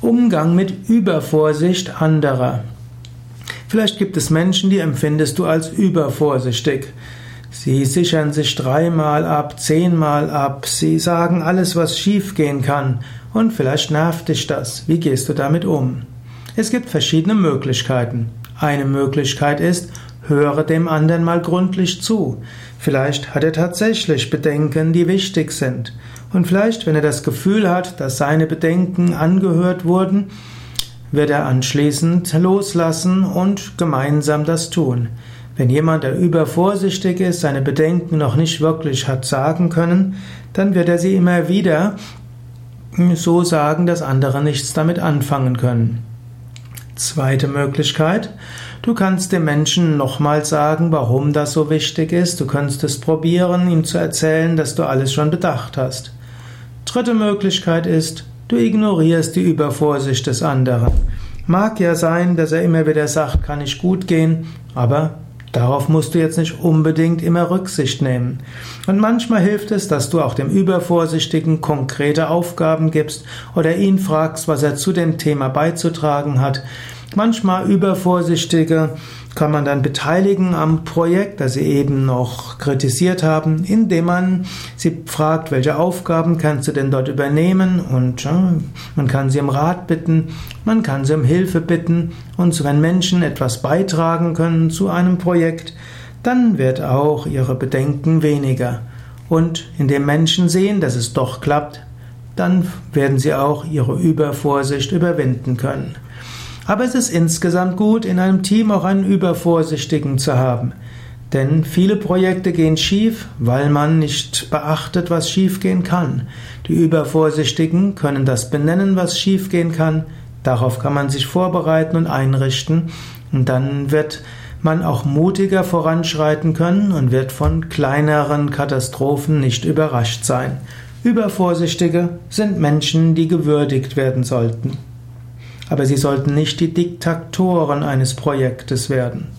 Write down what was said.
Umgang mit Übervorsicht anderer. Vielleicht gibt es Menschen, die empfindest du als übervorsichtig. Sie sichern sich dreimal ab, zehnmal ab, sie sagen alles, was schiefgehen kann, und vielleicht nervt dich das. Wie gehst du damit um? Es gibt verschiedene Möglichkeiten. Eine Möglichkeit ist, höre dem anderen mal gründlich zu. Vielleicht hat er tatsächlich Bedenken, die wichtig sind. Und vielleicht, wenn er das Gefühl hat, dass seine Bedenken angehört wurden, wird er anschließend loslassen und gemeinsam das tun. Wenn jemand, der übervorsichtig ist, seine Bedenken noch nicht wirklich hat sagen können, dann wird er sie immer wieder so sagen, dass andere nichts damit anfangen können. Zweite Möglichkeit, du kannst dem Menschen nochmal sagen, warum das so wichtig ist. Du kannst es probieren, ihm zu erzählen, dass du alles schon bedacht hast. Dritte Möglichkeit ist, du ignorierst die Übervorsicht des anderen. Mag ja sein, dass er immer wieder sagt, kann ich gut gehen, aber darauf musst du jetzt nicht unbedingt immer Rücksicht nehmen. Und manchmal hilft es, dass du auch dem Übervorsichtigen konkrete Aufgaben gibst oder ihn fragst, was er zu dem Thema beizutragen hat. Manchmal Übervorsichtige kann man dann beteiligen am Projekt, das sie eben noch kritisiert haben, indem man sie fragt, welche Aufgaben kannst du denn dort übernehmen und ja, man kann sie um Rat bitten, man kann sie um Hilfe bitten und wenn Menschen etwas beitragen können zu einem Projekt, dann wird auch ihre Bedenken weniger. Und indem Menschen sehen, dass es doch klappt, dann werden sie auch ihre Übervorsicht überwinden können. Aber es ist insgesamt gut, in einem Team auch einen Übervorsichtigen zu haben. Denn viele Projekte gehen schief, weil man nicht beachtet, was schiefgehen kann. Die Übervorsichtigen können das benennen, was schiefgehen kann. Darauf kann man sich vorbereiten und einrichten. Und dann wird man auch mutiger voranschreiten können und wird von kleineren Katastrophen nicht überrascht sein. Übervorsichtige sind Menschen, die gewürdigt werden sollten aber sie sollten nicht die Diktatoren eines Projektes werden.